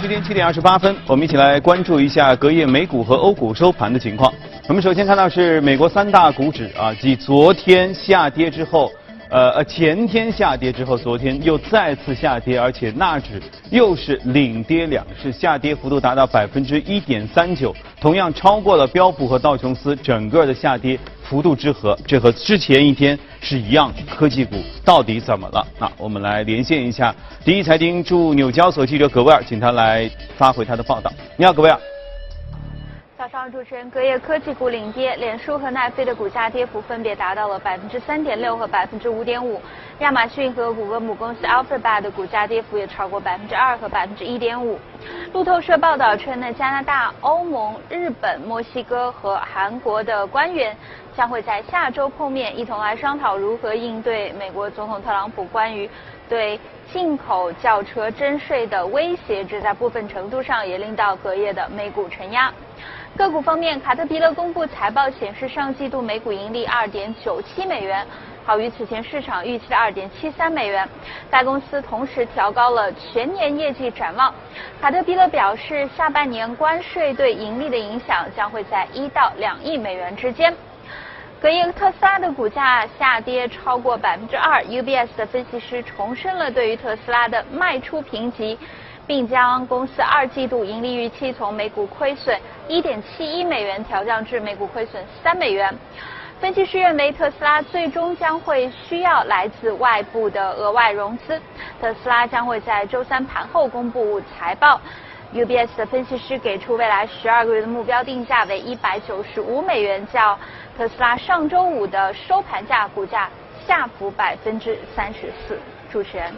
北京时间七点二十八分，我们一起来关注一下隔夜美股和欧股收盘的情况。我们首先看到是美国三大股指啊，继昨天下跌之后。呃呃，前天下跌之后，昨天又再次下跌，而且纳指又是领跌两市，下跌幅度达到百分之一点三九，同样超过了标普和道琼斯整个的下跌幅度之和，这和之前一天是一样。科技股到底怎么了？那我们来连线一下第一财经驻纽交所记者葛威尔，请他来发回他的报道。你好，葛威尔。早上，主持人，隔夜科技股领跌，脸书和奈飞的股价跌幅分别达到了百分之三点六和百分之五点五。亚马逊和谷歌母公司 Alphabet 的股价跌幅也超过百分之二和百分之一点五。路透社报道称，呢加拿大、欧盟、日本、墨西哥和韩国的官员将会在下周碰面，一同来商讨如何应对美国总统特朗普关于对进口轿车征税的威胁。这在部分程度上也令到隔夜的美股承压。个股方面，卡特彼勒公布财报显示，上季度每股盈利二点九七美元，好于此前市场预期的二点七三美元。该公司同时调高了全年业绩展望。卡特彼勒表示，下半年关税对盈利的影响将会在一到两亿美元之间。隔夜，特斯拉的股价下跌超过百分之二，UBS 的分析师重申了对于特斯拉的卖出评级。并将公司二季度盈利预期从每股亏损1.71美元调降至每股亏损3美元。分析师认为，特斯拉最终将会需要来自外部的额外融资。特斯拉将会在周三盘后公布财报。UBS 的分析师给出未来十二个月的目标定价为195美元，较特斯拉上周五的收盘价股价下浮百分之三十四。主持人。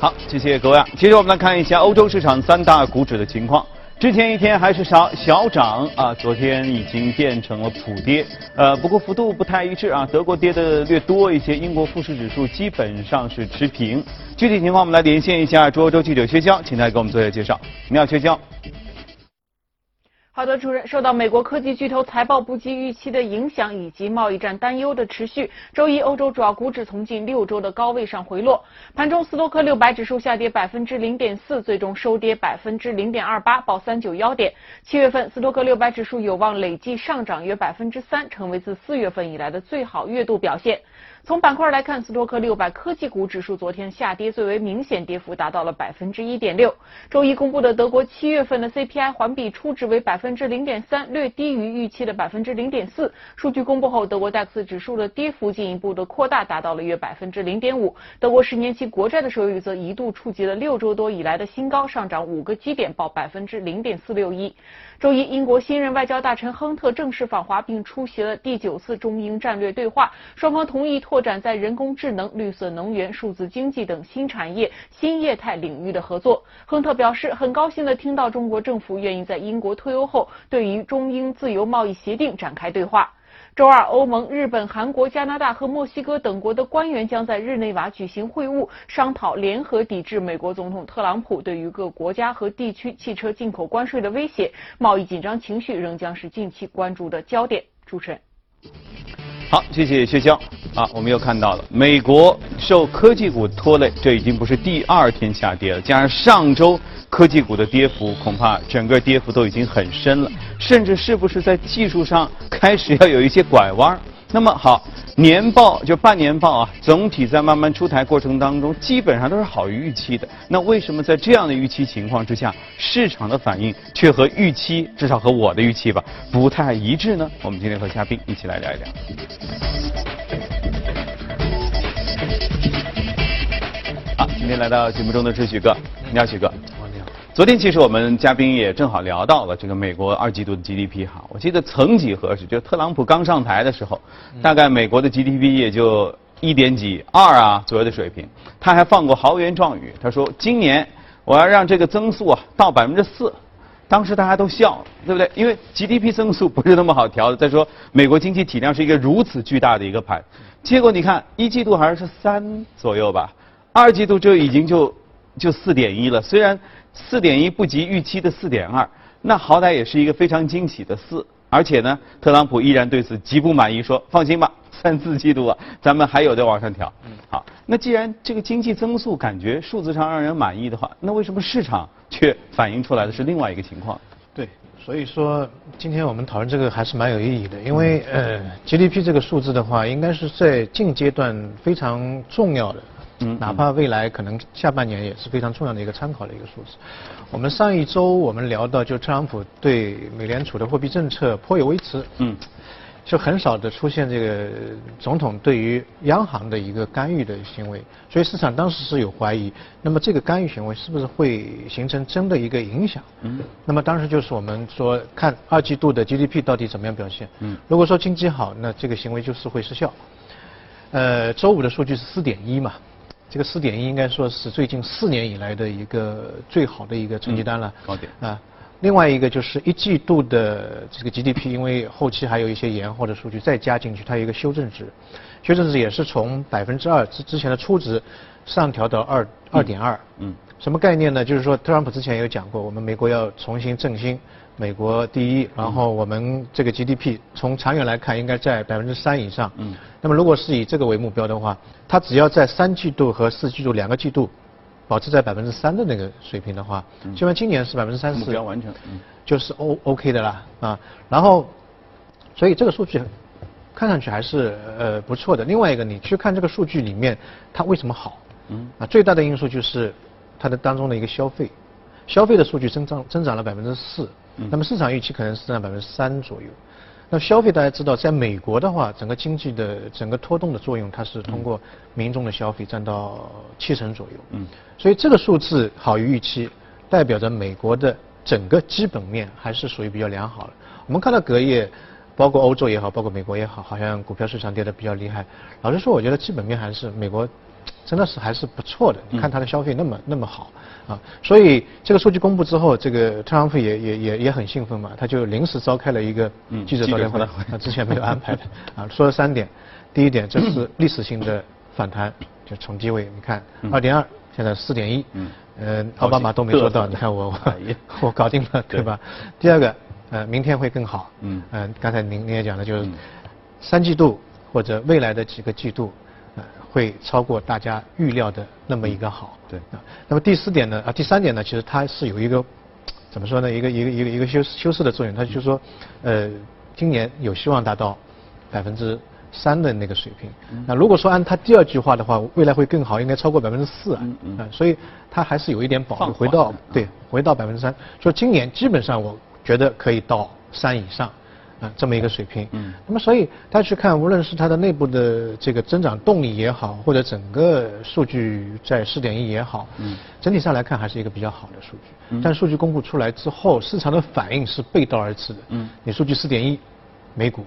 好，谢谢各位。接着我们来看一下欧洲市场三大股指的情况。之前一天还是小小涨啊，昨天已经变成了普跌。呃，不过幅度不太一致啊，德国跌的略多一些，英国富时指数基本上是持平。具体情况我们来连线一下中欧洲记者薛娇，请他给我们做一下介绍。你好，薛娇。好的，主任。受到美国科技巨头财报不及预期的影响，以及贸易战担忧的持续，周一欧洲主要股指从近六周的高位上回落。盘中，斯托克六百指数下跌百分之零点四，最终收跌百分之零点二八，报三九幺点。七月份，斯托克六百指数有望累计上涨约百分之三，成为自四月份以来的最好月度表现。从板块来看，斯托克六百科技股指数昨天下跌最为明显，跌幅达到了百分之一点六。周一公布的德国七月份的 CPI 环比初值为百分之零点三，略低于预期的百分之零点四。数据公布后，德国 DAX 指数的跌幅进一步的扩大，达到了约百分之零点五。德国十年期国债的收益率则一度触及了六周多以来的新高，上涨五个基点，报百分之零点四六一。周一，英国新任外交大臣亨特正式访华，并出席了第九次中英战略对话。双方同意拓拓展在人工智能、绿色能源、数字经济等新产业、新业态领域的合作。亨特表示，很高兴地听到中国政府愿意在英国退欧后，对于中英自由贸易协定展开对话。周二，欧盟、日本、韩国、加拿大和墨西哥等国的官员将在日内瓦举行会晤，商讨联合抵制美国总统特朗普对于各国家和地区汽车进口关税的威胁。贸易紧张情绪仍将是近期关注的焦点。主持人，好，谢谢薛娇。啊，我们又看到了美国受科技股拖累，这已经不是第二天下跌了，加上上周。科技股的跌幅恐怕整个跌幅都已经很深了，甚至是不是在技术上开始要有一些拐弯？那么好，年报就半年报啊，总体在慢慢出台过程当中，基本上都是好于预期的。那为什么在这样的预期情况之下，市场的反应却和预期，至少和我的预期吧，不太一致呢？我们今天和嘉宾一起来聊一聊。好，今天来到节目中的是许哥，你好，许哥。昨天其实我们嘉宾也正好聊到了这个美国二季度的 GDP 哈，我记得曾几何时，就特朗普刚上台的时候，大概美国的 GDP 也就一点几二啊左右的水平，他还放过豪言壮语，他说今年我要让这个增速啊到百分之四，当时大家都笑，对不对？因为 GDP 增速不是那么好调的。再说美国经济体量是一个如此巨大的一个盘，结果你看一季度好像是三左右吧，二季度就已经就就四点一了，虽然。四点一不及预期的四点二，那好歹也是一个非常惊喜的四。而且呢，特朗普依然对此极不满意，说：“放心吧，三四季度啊，咱们还有的往上调。”好，那既然这个经济增速感觉数字上让人满意的话，那为什么市场却反映出来的是另外一个情况？对，所以说今天我们讨论这个还是蛮有意义的，因为呃 GDP 这个数字的话，应该是在近阶段非常重要的。嗯，哪怕未来可能下半年也是非常重要的一个参考的一个数字。我们上一周我们聊到，就特朗普对美联储的货币政策颇有微词。嗯，就很少的出现这个总统对于央行的一个干预的行为，所以市场当时是有怀疑。那么这个干预行为是不是会形成真的一个影响？嗯，那么当时就是我们说看二季度的 GDP 到底怎么样表现。嗯，如果说经济好，那这个行为就是会失效。呃，周五的数据是四点一嘛。这个四点一应该说是最近四年以来的一个最好的一个成绩单了。高点啊，另外一个就是一季度的这个 GDP，因为后期还有一些延后的数据再加进去，它有一个修正值，修正值也是从百分之二之之前的初值上调到二二点二。嗯。什么概念呢？就是说特朗普之前有讲过，我们美国要重新振兴。美国第一，然后我们这个 GDP 从长远来看应该在百分之三以上。嗯。那么如果是以这个为目标的话，它只要在三季度和四季度两个季度保持在百分之三的那个水平的话，就像今年是百分之三四，目标完成，就是 O OK 的啦啊。然后，所以这个数据看上去还是呃不错的。另外一个，你去看这个数据里面它为什么好？嗯。啊，最大的因素就是它的当中的一个消费，消费的数据增长增长了百分之四。那么市场预期可能是占百分之三左右。那消费大家知道，在美国的话，整个经济的整个拖动的作用，它是通过民众的消费占到七成左右。嗯。所以这个数字好于预期，代表着美国的整个基本面还是属于比较良好的。我们看到隔夜，包括欧洲也好，包括美国也好，好像股票市场跌得比较厉害。老实说，我觉得基本面还是美国。真的是还是不错的，你看他的消费那么那么好啊，所以这个数据公布之后，这个特朗普也也也也很兴奋嘛，他就临时召开了一个记者招待会，他之前没有安排的 啊，说了三点，第一点这是历史性的反弹，就从低位你看二点二，现在四点一，嗯，奥巴马都没做到，你看我我 我搞定了对。吧？第二个呃明天会更好，嗯，嗯刚才您您也讲了就是三季度或者未来的几个季度。会超过大家预料的那么一个好。对。啊，那么第四点呢？啊，第三点呢？其实它是有一个怎么说呢？一个一个一个一个修修饰的作用。它就是说，呃，今年有希望达到百分之三的那个水平。那如果说按它第二句话的话，未来会更好，应该超过百分之四啊。嗯嗯。所以它还是有一点保留，回到对，回到百分之三。说今年基本上我觉得可以到三以上。啊，这么一个水平。嗯。那么，所以大家去看，无论是它的内部的这个增长动力也好，或者整个数据在四点一也好，嗯，整体上来看还是一个比较好的数据。嗯。但数据公布出来之后，市场的反应是背道而驰的。嗯。你数据四点一，美股，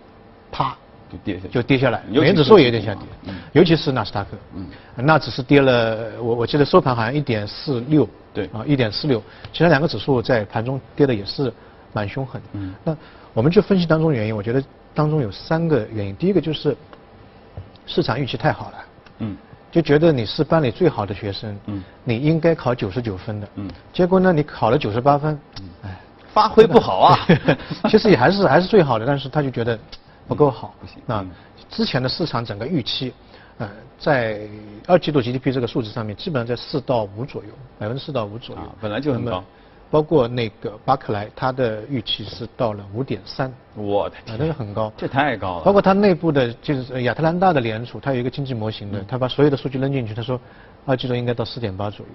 啪就跌下，就跌下来，美元指数也有点下跌。嗯。尤其是纳斯达克。嗯。那只是跌了，我我记得收盘好像一点四六。对。啊，一点四六，其他两个指数在盘中跌的也是蛮凶狠。嗯。那。我们去分析当中原因，我觉得当中有三个原因。第一个就是市场预期太好了，嗯，就觉得你是班里最好的学生，嗯，你应该考九十九分的，嗯，结果呢你考了九十八分，嗯，哎，发挥不好啊，其实也还是还是最好的，但是他就觉得不够好，不行。啊。之前的市场整个预期，呃，在二季度 GDP 这个数字上面，基本上在四到五左右，百分之四到五左右，本来就很高。包括那个巴克莱，它的预期是到了五点三，我的天，那个很高，这太高了。包括它内部的，就是亚特兰大的联储，它有一个经济模型的，它把所有的数据扔进去，他说二季度应该到四点八左右，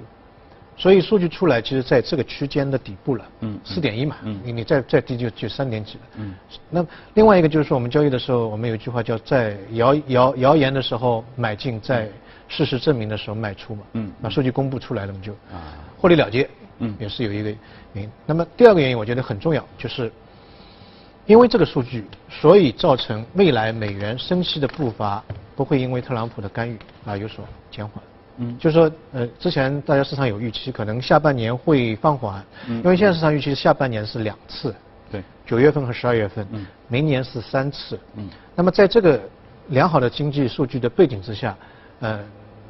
所以数据出来，其实在这个区间的底部了，嗯，四点一嘛，嗯，你你再再低就就三点几了，嗯，那另外一个就是说，我们交易的时候，我们有一句话叫在谣谣谣言的时候买进，在事实证明的时候卖出嘛，嗯，那数据公布出来了，我们就啊。获利了结。嗯，也是有一个原因。那么第二个原因，我觉得很重要，就是因为这个数据，所以造成未来美元升息的步伐不会因为特朗普的干预而有所减缓。嗯，就是说，呃，之前大家市场有预期，可能下半年会放缓。嗯。因为现在市场预期下半年是两次。对。九月份和十二月份。嗯。明年是三次。嗯。那么在这个良好的经济数据的背景之下，呃，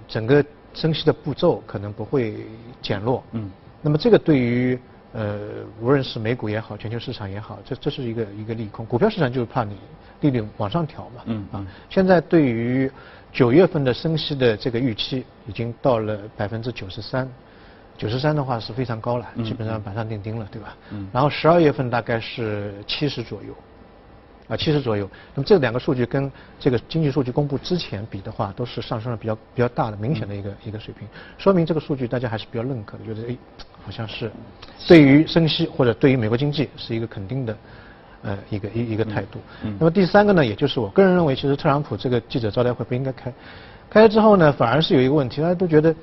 整个升息的步骤可能不会减弱。嗯。那么这个对于呃无论是美股也好，全球市场也好，这这是一个一个利空。股票市场就是怕你利率往上调嘛。嗯啊，现在对于九月份的升息的这个预期已经到了百分之九十三，九十三的话是非常高了，基本上板上钉钉了，对吧？嗯然后十二月份大概是七十左右。啊，七十左右。那么这两个数据跟这个经济数据公布之前比的话，都是上升了比较比较大的、明显的一个一个水平，说明这个数据大家还是比较认可的，觉得哎，好像是对于升息或者对于美国经济是一个肯定的。呃，一个一一个态度。那么第三个呢，也就是我个人认为，其实特朗普这个记者招待会不应该开，开了之后呢，反而是有一个问题，大家都觉得，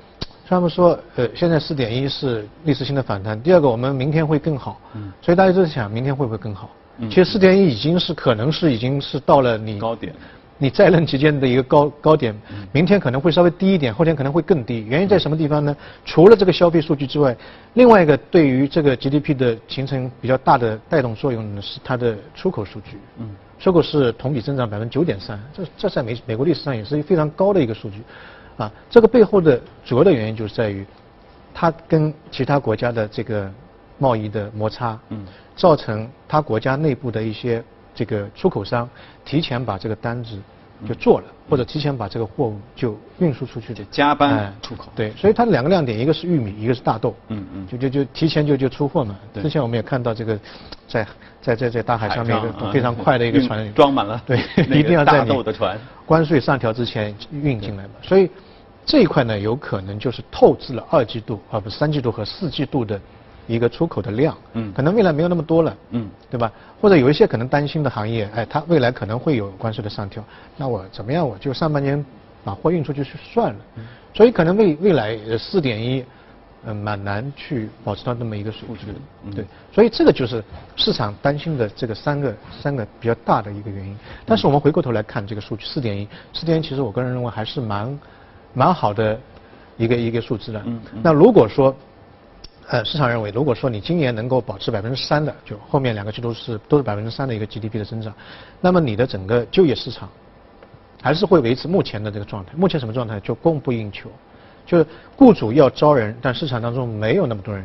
他们说，呃，现在四点一是历史性的反弹，第二个我们明天会更好，嗯所以大家都在想明天会不会更好。其实四点一已经是可能是已经是到了你高点，你在任期间的一个高高点，明天可能会稍微低一点，后天可能会更低。原因在什么地方呢？除了这个消费数据之外，另外一个对于这个 GDP 的形成比较大的带动作用呢，是它的出口数据。嗯，出口是同比增长百分之九点三，这这在美美国历史上也是一个非常高的一个数据。啊，这个背后的主要的原因就是在于，它跟其他国家的这个贸易的摩擦，嗯，造成它国家内部的一些这个出口商提前把这个单子就做了，或者提前把这个货物就运输出去的，加班哎出口。对，所以它的两个亮点，一个是玉米，一个是大豆。嗯嗯。就就就提前就就出货嘛。对。之前我们也看到这个，在在在在大海上面一个非常快的一个运船，装满了 对那，个一定要在大你豆的船。关税上调之前运进来嘛。所以这一块呢，有可能就是透支了二季度啊不是三季度和四季度的一个出口的量。嗯可能未来没有那么多了。嗯对吧？或者有一些可能担心的行业，哎，它未来可能会有关税的上调，那我怎么样？我就上半年把货运出去去算了。嗯所以可能未未来四点一，嗯，蛮难去保持到那么一个数据。嗯对，所以这个就是市场担心的这个三个三个比较大的一个原因。但是我们回过头来看这个数据，四点一，四点一其实我个人认为还是蛮蛮好的一个一个数字的。嗯嗯那如果说呃，市场认为，如果说你今年能够保持百分之三的，就后面两个季度是都是百分之三的一个 GDP 的增长，那么你的整个就业市场还是会维持目前的这个状态。目前什么状态？就供不应求，就是雇主要招人，但市场当中没有那么多人。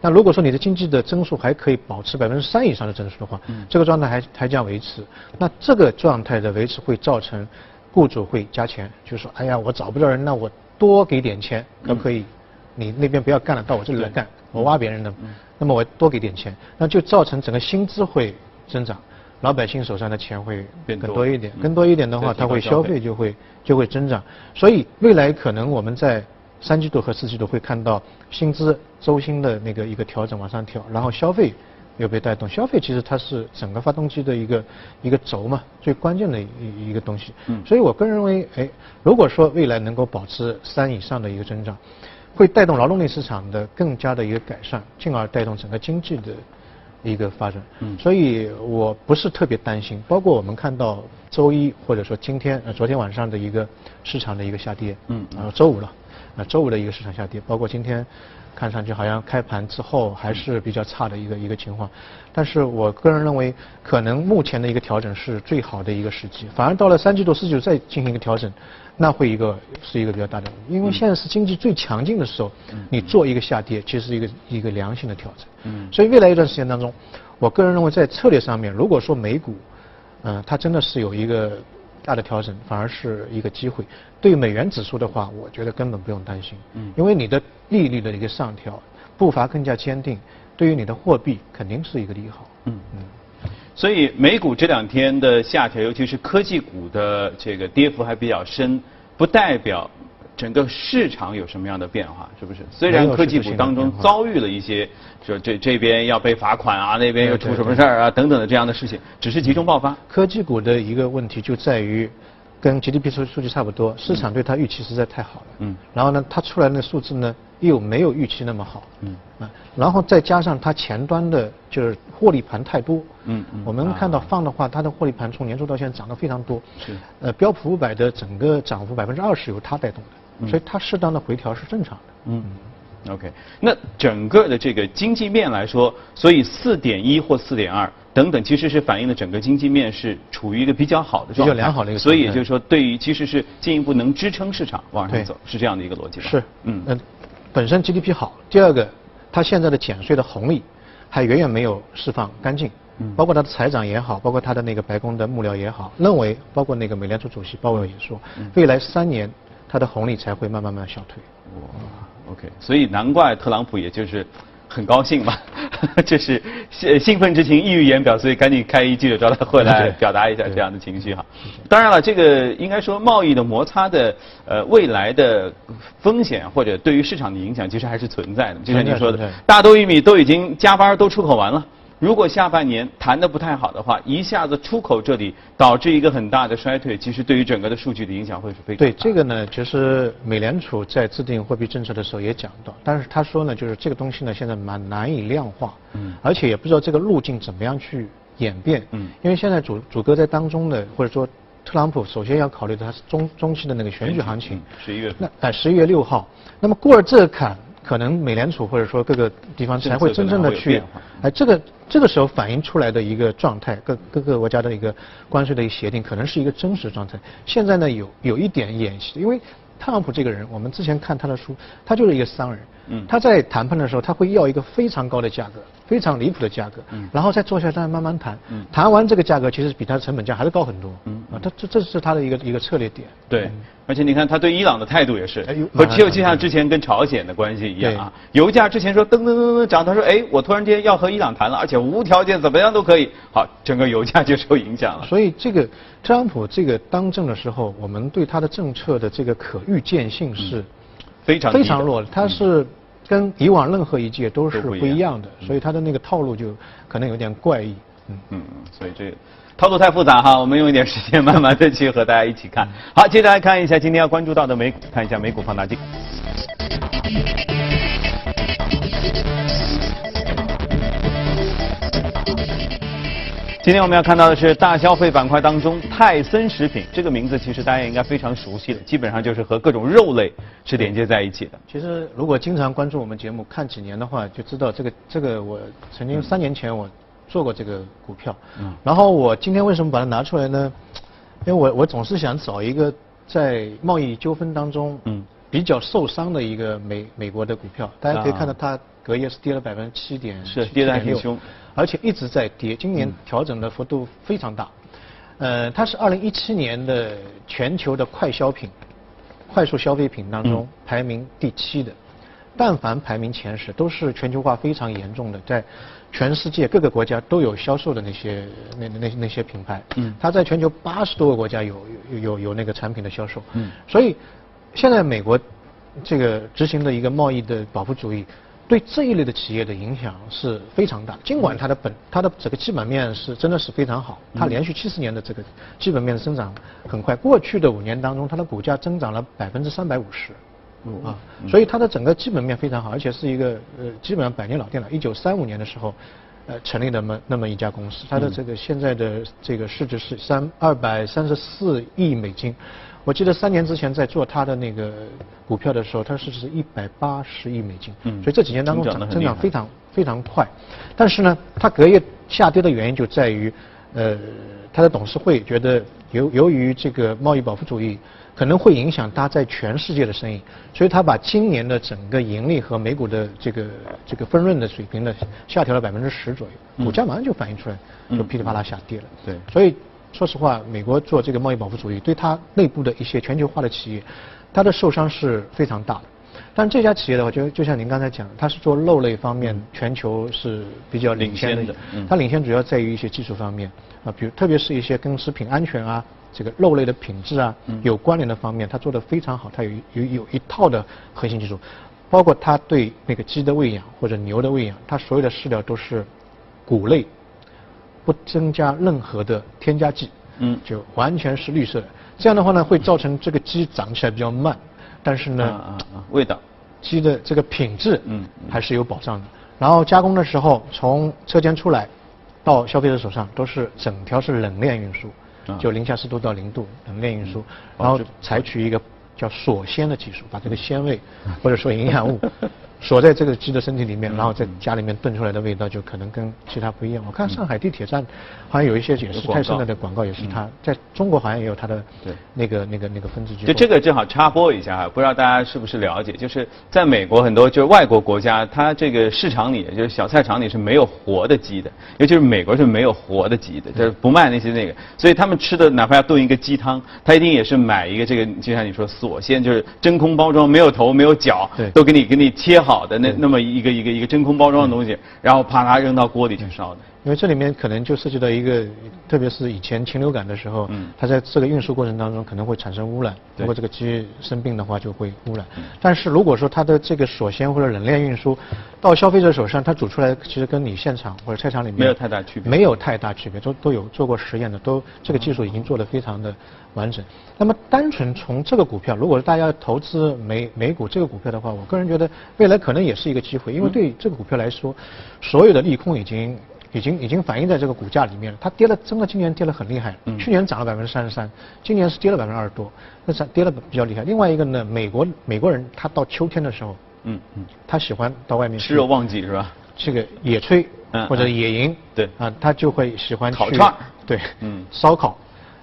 那如果说你的经济的增速还可以保持百分之三以上的增速的话，这个状态还还将维持。那这个状态的维持会造成雇主会加钱，就是说，哎呀，我找不到人，那我多给点钱，可不可以？你那边不要干了，到我这里来干，我挖别人的，那么我多给点钱，那就造成整个薪资会增长，老百姓手上的钱会变更多一点，嗯更多一点的话，再提高它会消费消费就会就会增长，所以未来可能我们在三季度和四季度会看到薪资周薪的那个一个调整往上调，然后消费又被带动。消费其实它是整个发动机的一个一个轴嘛，最关键的一一个东西。嗯所以我个人认为，哎，如果说未来能够保持三以上的一个增长，会带动劳动力市场的更加的一个改善，进而带动整个经济的一个发展。嗯所以我不是特别担心，包括我们看到周一或者说今天呃昨天晚上的一个市场的一个下跌，嗯然后周五了，啊周五的一个市场下跌，包括今天看上去好像开盘之后还是比较差的一个一个情况，但是我个人认为可能目前的一个调整是最好的一个时机，反而到了三季度、四季度再进行一个调整，那会一个是一个比较大的，因为现在是经济最强劲的时候，你做一个下跌，其实是一个一个良性的调整。嗯。所以未来一段时间当中，我个人认为在策略上面，如果说美股，嗯、它真的是有一个大的调整，反而是一个机会。对于美元指数的话，我觉得根本不用担心，嗯因为你的利率的一个上调，步伐更加坚定，对于你的货币肯定是一个利好。嗯嗯。所以美股这两天的下调，尤其是科技股的这个跌幅还比较深，不代表整个市场有什么样的变化，是不是？虽然科技股当中遭遇了一些，说这这边要被罚款啊，那边又出什么事儿啊等等的这样的事情，只是集中爆发。科技股的一个问题就在于，跟 GDP 数数据差不多，市场对它预期实在太好了。嗯然后呢，它出来的数字呢又没有预期那么好。嗯啊，然后再加上它前端的就是获利盘太多。嗯嗯我们看到啊放的话，它的获利盘从年初到现在涨得非常多。是呃，标普五百的整个涨幅百分之二十由它带动的，所以它适当的回调是正常的。嗯，OK，那整个的这个经济面来说，所以四点一或四点二等等，其实是反映了整个经济面是处于一个比较好的状态，比较良好的一个所以也就是说，对于其实是进一步能支撑市场往上走，是这样的一个逻辑吧？是，嗯。呃，本身 GDP 好，第二个，它现在的减税的红利还远远没有释放干净，嗯。包括它的财长也好，包括他的那个白宫的幕僚也好，认为，包括那个美联储主席鲍威尔也说，未来三年他的红利才会慢慢慢消退。哇，OK，所以难怪特朗普也就是很高兴嘛，这是兴兴奋之情溢于言表，所以赶紧开一记者招待会来表达一下这样的情绪哈。当然了，这个应该说贸易的摩擦的呃未来的风险或者对于市场的影响，其实还是存在的。就像你说的，大豆、玉米都已经加班都出口完了。如果下半年谈的不太好的话，一下子出口这里导致一个很大的衰退，其实对于整个的数据的影响会是非常对这个呢，其实美联储在制定货币政策的时候也讲到，但是他说呢，就是这个东西呢现在蛮难以量化，嗯，而且也不知道这个路径怎么样去演变，嗯，因为现在主主歌在当中呢或者说特朗普首先要考虑的他是中中期的那个选举行情，十一月那哎十一月六号，那么过了这坎。可能美联储或者说各个地方才会真正的去，哎，这个这个时候反映出来的一个状态，各各个国家的一个关税的一个协定，可能是一个真实状态。现在呢，有有一点演习，因为特朗普这个人，我们之前看他的书，他就是一个商人。嗯，他在谈判的时候，他会要一个非常高的价格，非常离谱的价格，嗯，然后再坐下来慢慢谈，嗯，谈完这个价格，其实比他的成本价还是高很多，嗯，啊，他这这是他的一个一个策略点，对，而且你看他对伊朗的态度也是，和就就像之前跟朝鲜的关系一样啊，油价之前说噔噔噔噔涨，他说哎，我突然间要和伊朗谈了，而且无条件怎么样都可以，好，整个油价就受影响了。所以这个特朗普这个当政的时候，我们对他的政策的这个可预见性是。非常非常弱，他是跟以往任何一届都是不一样的，所以他的那个套路就可能有点怪异。嗯嗯，所以这个套路太复杂哈，我们用一点时间慢慢的去和大家一起看。好，接着来看一下今天要关注到的美股，看一下美股放大镜。今天我们要看到的是大消费板块当中泰森食品这个名字，其实大家应该非常熟悉了，基本上就是和各种肉类是连接在一起的。其实如果经常关注我们节目看几年的话，就知道这个这个我曾经三年前我做过这个股票。嗯。然后我今天为什么把它拿出来呢？因为我我总是想找一个在贸易纠纷当中嗯比较受伤的一个美美国的股票。大家可以看到它隔夜是跌了百分之七点是跌得很凶。而且一直在跌，今年调整的幅度非常大。呃，它是二零一七年的全球的快消品、快速消费品当中排名第七的。但凡排名前十，都是全球化非常严重的，在全世界各个国家都有销售的那些那那那些品牌。嗯。它在全球八十多个国家有有有有那个产品的销售。嗯。所以，现在美国这个执行的一个贸易的保护主义。对这一类的企业的影响是非常大。尽管它的本它的整个基本面是真的是非常好，它连续七十年的这个基本面的增长很快。过去的五年当中，它的股价增长了百分之三百五十，啊，所以它的整个基本面非常好，而且是一个呃基本上百年老店了。一九三五年的时候，呃成立那么那么一家公司，它的这个现在的这个市值是三二百三十四亿美金。我记得三年之前在做它的那个股票的时候，它市值是一百八十亿美金，嗯所以这几年当中涨增长非常非常快。但是呢，它隔夜下跌的原因就在于，呃，他的董事会觉得由由于这个贸易保护主义可能会影响它在全世界的生意，所以他把今年的整个盈利和美股的这个这个分润的水平呢下调了百分之十左右，股价马上就反映出来，就噼里啪啦下跌了。对，所以。说实话，美国做这个贸易保护主义，对它内部的一些全球化的企业，它的受伤是非常大的。但这家企业的话，就就像您刚才讲，它是做肉类方面，全球是比较领先的。它领先主要在于一些技术方面啊，比如特别是一些跟食品安全啊、这个肉类的品质啊有关联的方面，它做的非常好。它有有有一套的核心技术，包括它对那个鸡的喂养或者牛的喂养，它所有的饲料都是谷类。不增加任何的添加剂，嗯，就完全是绿色的。这样的话呢，会造成这个鸡长起来比较慢，但是呢，味道，鸡的这个品质，嗯，还是有保障的。然后加工的时候，从车间出来到消费者手上，都是整条是冷链运输，就零下十度到零度冷链运输，然后采取一个叫锁鲜的技术，把这个鲜味或者说营养物锁在这个鸡的身体里面，然后在家里面炖出来的味道就可能跟其他不一样。我看上海地铁站好像有一些也是泰森的的广告，也是它在中国好像也有它的对。那个那个那个分支。就这个正好插播一下哈，不知道大家是不是了解，就是在美国很多就是外国国家，它这个市场里就是小菜场里是没有活的鸡的，尤其是美国是没有活的鸡的，就是不卖那些那个，所以他们吃的哪怕要炖一个鸡汤，他一定也是买一个这个，就像你说锁鲜，就是真空包装，没有头没有脚，对。都给你给你切好的那那么一个一个一个真空包装的东西，然后啪啦扔到锅里去烧的。因为这里面可能就涉及到一个，特别是以前禽流感的时候，嗯它在这个运输过程当中可能会产生污染，如果这个鸡生病的话就会污染。但是如果说它的这个锁鲜或者冷链运输到消费者手上，它煮出来其实跟你现场或者菜场里面没有太大区别没有太大区别，都都有做过实验的，都这个技术已经做得非常的完整。那么单纯从这个股票，如果是大家投资美美股这个股票的话，我个人觉得未来可能也是一个机会，因为对这个股票来说，所有的利空已经。已经已经反映在这个股价里面了，它跌了，真的今年跌了很厉害。嗯。去年涨了百分之三十三，今年是跌了百分之二十多，那涨跌了比较厉害。另外一个呢，美国美国人他到秋天的时候，嗯嗯，他喜欢到外面去吃肉旺季是吧？这个野炊嗯或者嗯。野营，对。啊，他就会喜欢去烤串儿。对，嗯。烧烤，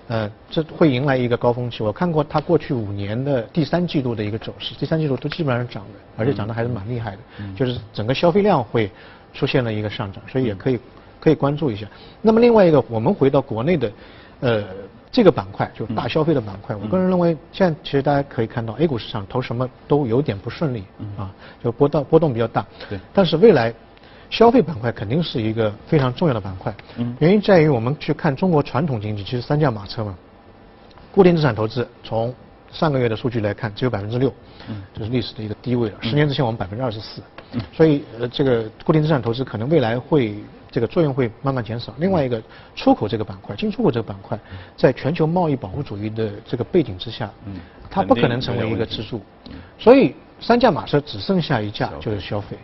呃，这会迎来一个高峰期。我看过他过去五年的第三季度的一个走势，第三季度都基本上涨的，而且涨得还是蛮厉害的，嗯。就是整个消费量会出现了一个上涨，所以也可以可以关注一下。那么另外一个，我们回到国内的，呃。这个板块就是大消费的板块，我个人认为现在其实大家可以看到 A 股市场投什么都有点不顺利，啊，就波动波动比较大。对但是未来消费板块肯定是一个非常重要的板块。嗯原因在于我们去看中国传统经济，其实三驾马车嘛，固定资产投资从上个月的数据来看只有百分之六，嗯这是历史的一个低位了。十年之前我们百分之二十四，所以呃这个固定资产投资可能未来会这个作用会慢慢减少。另外一个出口这个板块，进出口这个板块，在全球贸易保护主义的这个背景之下，嗯。它不可能成为一个支柱，所以三驾马车只剩下一架就是消费。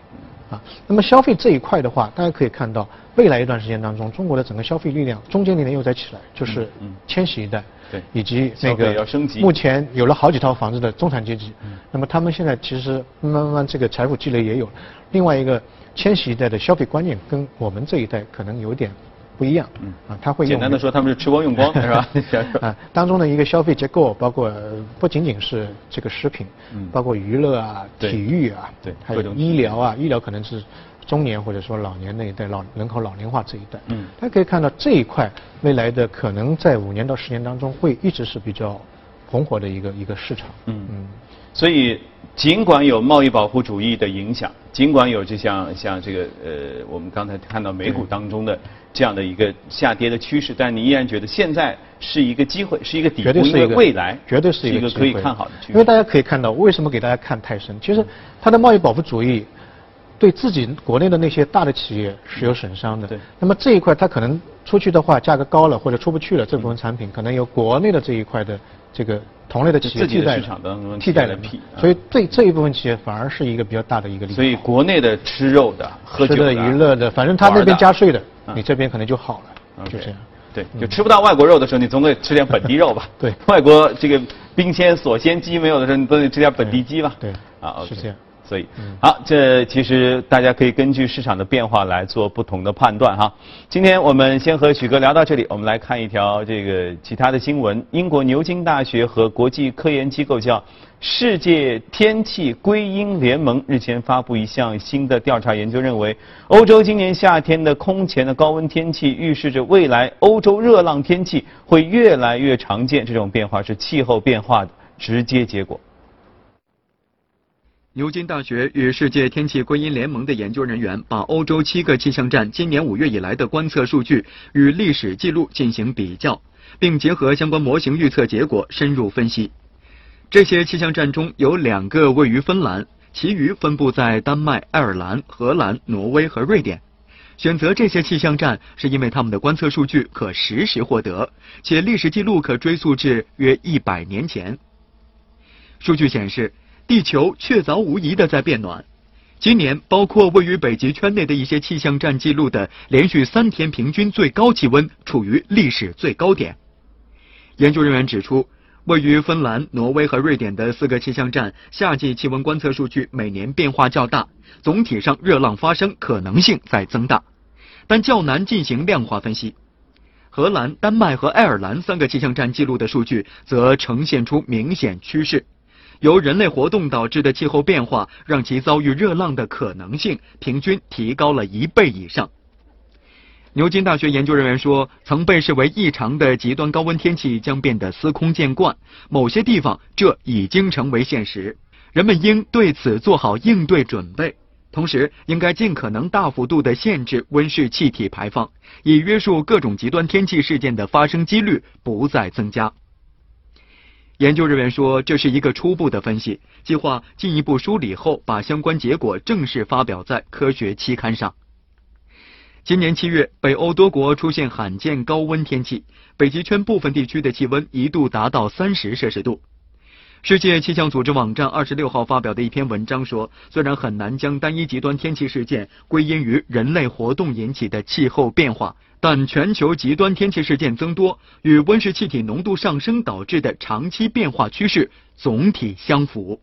啊，那么消费这一块的话，大家可以看到，未来一段时间当中，中国的整个消费力量，中间力量又在起来，就是嗯。嗯千禧一代，对以及那个要升级目前有了好几套房子的中产阶级，那么他们现在其实慢慢这个财富积累也有。另外一个，千禧一代的消费观念跟我们这一代可能有点不一样，嗯啊，他会简单的说，他们是吃光用光，是吧？啊，当中的一个消费结构，包括呃不仅仅是这个食品，嗯包括娱乐啊、对体育啊，对还有医疗啊，医疗可能是中年或者说老年那一代，老人口老龄化这一代。嗯大家可以看到这一块未来的可能在五年到十年当中会一直是比较红火的一个一个市场。嗯嗯。所以，尽管有贸易保护主义的影响，尽管有就像像这个呃，我们刚才看到美股当中的这样的一个下跌的趋势，但你依然觉得现在是一个机会，是一个底部，是一个未来绝对是一个一个可以看好的趋势。因为大家可以看到，为什么给大家看泰森？其实它的贸易保护主义对自己国内的那些大的企业是有损伤的。对那么这一块它可能出去的话，价格高了或者出不去了，这部分产品可能由国内的这一块的这个同类的企业自己的替代市场当中替代了替代了屁啊所以对这一部分企业反而是一个比较大的一个利益。所以国内的吃肉的、喝酒吃的、娱乐的，反正他那边加税的，你这边可能就好了就这样。对，就吃不到外国肉的时候，你总得吃点本地肉吧？对外国这个冰鲜锁鲜鸡没有的时候，你总得吃点本地鸡吧？对啊是这样。所以嗯，好，这其实大家可以根据市场的变化来做不同的判断哈。今天我们先和许哥聊到这里，我们来看一条这个其他的新闻。英国牛津大学和国际科研机构叫世界天气归因联盟日前发布一项新的调查研究，认为欧洲今年夏天的空前的高温天气预示着未来欧洲热浪天气会越来越常见，这种变化是气候变化的直接结果。牛津大学与世界天气归因联盟的研究人员把欧洲七个气象站今年五月以来的观测数据与历史记录进行比较，并结合相关模型预测结果深入分析。这些气象站中有两个位于芬兰，其余分布在丹麦、爱尔兰、荷兰、挪威和瑞典。选择这些气象站是因为他们的观测数据可实时获得，且历史记录可追溯至约一百年前。数据显示，地球确凿无疑的在变暖。今年，包括位于北极圈内的一些气象站记录的连续三天平均最高气温处于历史最高点。研究人员指出，位于芬兰、挪威和瑞典的四个气象站夏季气温观测数据每年变化较大，总体上热浪发生可能性在增大，但较难进行量化分析。荷兰、丹麦和爱尔兰三个气象站记录的数据则呈现出明显趋势，由人类活动导致的气候变化让其遭遇热浪的可能性平均提高了一倍以上。牛津大学研究人员说，曾被视为异常的极端高温天气将变得司空见惯，某些地方这已经成为现实。人们应对此做好应对准备，同时应该尽可能大幅度的限制温室气体排放，以约束各种极端天气事件的发生几率不再增加。研究人员说，这是一个初步的分析，计划进一步梳理后把相关结果正式发表在科学期刊上。今年七月，北欧多国出现罕见高温天气，北极圈部分地区的气温一度达到三十摄氏度。世界气象组织网站二十六号发表的一篇文章说，虽然很难将单一极端天气事件归因于人类活动引起的气候变化，但全球极端天气事件增多与温室气体浓度上升导致的长期变化趋势总体相符。